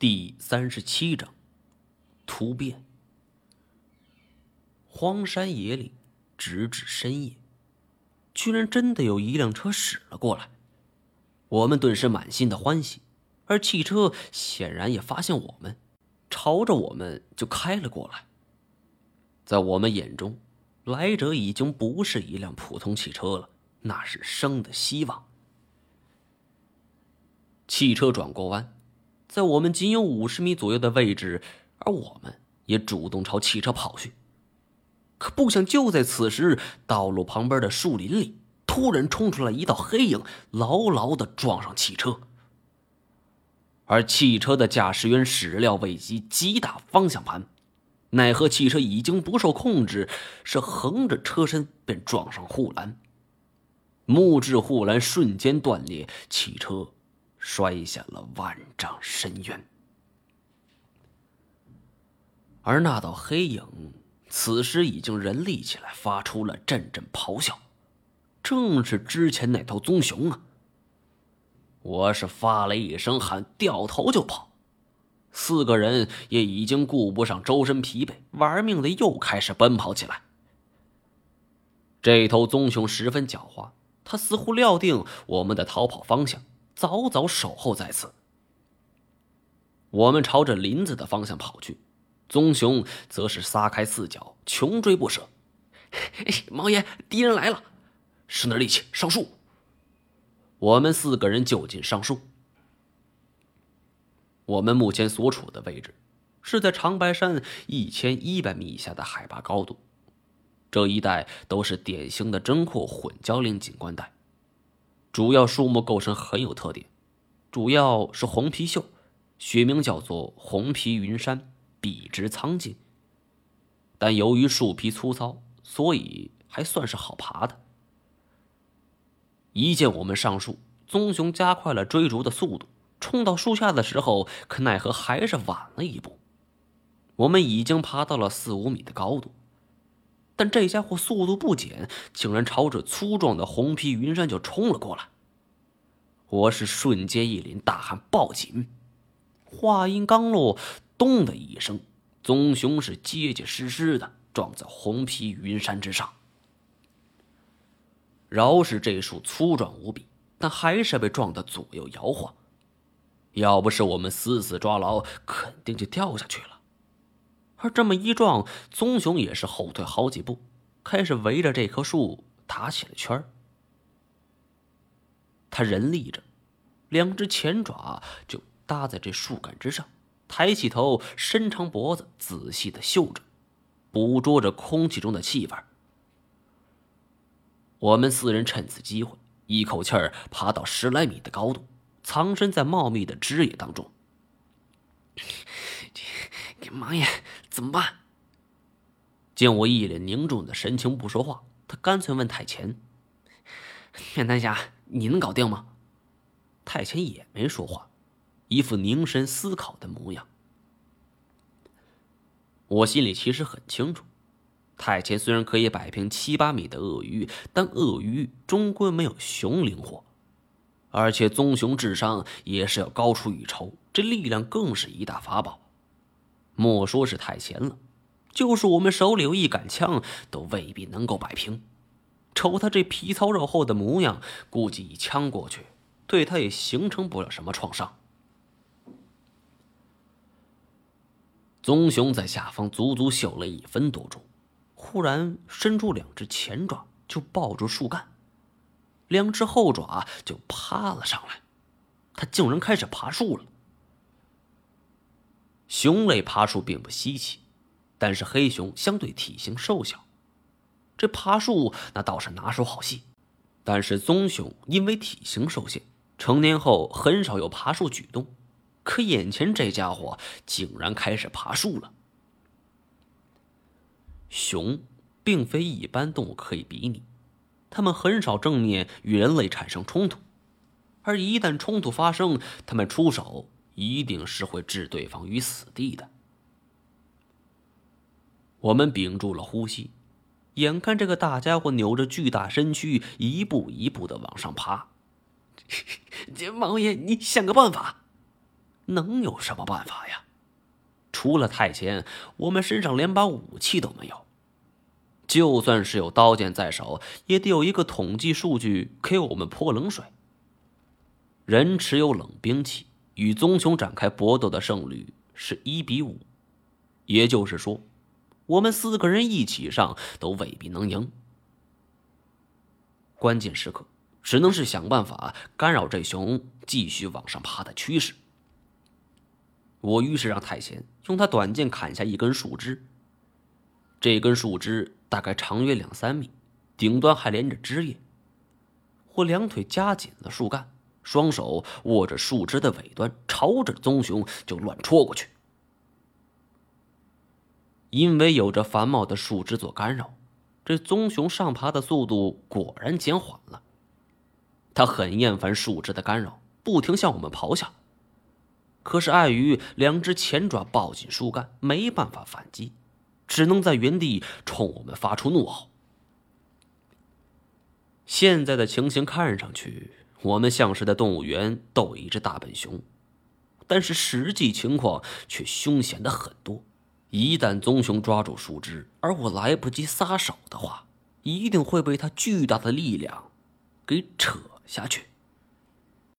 第三十七章突变。荒山野岭，直至深夜，居然真的有一辆车驶了过来。我们顿时满心的欢喜，而汽车显然也发现我们，朝着我们就开了过来。在我们眼中，来者已经不是一辆普通汽车了，那是生的希望。汽车转过弯。在我们仅有五十米左右的位置，而我们也主动朝汽车跑去。可不想，就在此时，道路旁边的树林里突然冲出来一道黑影，牢牢的撞上汽车。而汽车的驾驶员始料未及，急打方向盘，奈何汽车已经不受控制，是横着车身便撞上护栏，木质护栏瞬间断裂，汽车。摔下了万丈深渊，而那道黑影此时已经人立起来，发出了阵阵咆哮，正是之前那头棕熊啊！我是发了一声喊，掉头就跑，四个人也已经顾不上周身疲惫，玩命的又开始奔跑起来。这头棕熊十分狡猾，它似乎料定我们的逃跑方向。早早守候在此。我们朝着林子的方向跑去，棕熊则是撒开四脚，穷追不舍。毛爷，敌人来了！使点力气，上树！我们四个人就近上树。我们目前所处的位置，是在长白山一千一百米以下的海拔高度，这一带都是典型的针阔混交林景观带。主要树木构成很有特点，主要是红皮秀，学名叫做红皮云杉，笔直苍劲。但由于树皮粗糙，所以还算是好爬的。一见我们上树，棕熊加快了追逐的速度，冲到树下的时候，可奈何还是晚了一步。我们已经爬到了四五米的高度。但这家伙速度不减，竟然朝着粗壮的红皮云杉就冲了过来。我是瞬间一凛，大喊：“报警！”话音刚落，咚的一声，棕熊是结结实实的撞在红皮云杉之上。饶是这树粗壮无比，但还是被撞得左右摇晃。要不是我们死死抓牢，肯定就掉下去了。而这么一撞，棕熊也是后退好几步，开始围着这棵树打起了圈儿。他人立着，两只前爪就搭在这树干之上，抬起头，伸长脖子，仔细的嗅着，捕捉着空气中的气味。我们四人趁此机会，一口气儿爬到十来米的高度，藏身在茂密的枝叶当中。王爷怎么办？见我一脸凝重的神情不说话，他干脆问太前：“面丹侠，你能搞定吗？”太前也没说话，一副凝神思考的模样。我心里其实很清楚，太前虽然可以摆平七八米的鳄鱼，但鳄鱼终归没有熊灵活，而且棕熊智商也是要高出一筹，这力量更是一大法宝。莫说是太闲了，就是我们手里有一杆枪，都未必能够摆平。瞅他这皮糙肉厚的模样，估计一枪过去，对他也形成不了什么创伤。棕熊在下方足足嗅了一分多钟，忽然伸出两只前爪，就抱住树干，两只后爪就趴了上来，他竟然开始爬树了。熊类爬树并不稀奇，但是黑熊相对体型瘦小，这爬树那倒是拿手好戏。但是棕熊因为体型受限，成年后很少有爬树举动。可眼前这家伙竟然开始爬树了。熊并非一般动物可以比拟，它们很少正面与人类产生冲突，而一旦冲突发生，它们出手。一定是会置对方于死地的。我们屏住了呼吸，眼看这个大家伙扭着巨大身躯，一步一步的往上爬。王爷，你想个办法！能有什么办法呀？除了太监，我们身上连把武器都没有。就算是有刀剑在手，也得有一个统计数据给我们泼冷水。人持有冷兵器与棕熊展开搏斗的胜率是一比五，也就是说，我们四个人一起上都未必能赢。关键时刻，只能是想办法干扰这熊继续往上爬的趋势。我于是让太贤用他短剑砍下一根树枝。这根树枝大概长约两三米，顶端还连着枝叶。我两腿夹紧了树干，双手握着树枝的尾端，朝着棕熊就乱戳过去。因为有着繁茂的树枝做干扰，这棕熊上爬的速度果然减缓了。它很厌烦树枝的干扰，不停向我们咆哮。可是碍于两只前爪抱紧树干，没办法反击，只能在原地冲我们发出怒吼。现在的情形看上去，我们像是在动物园逗一只大笨熊，但是实际情况却凶险的很多。一旦棕熊抓住树枝，而我来不及撒手的话，一定会被它巨大的力量给扯下去。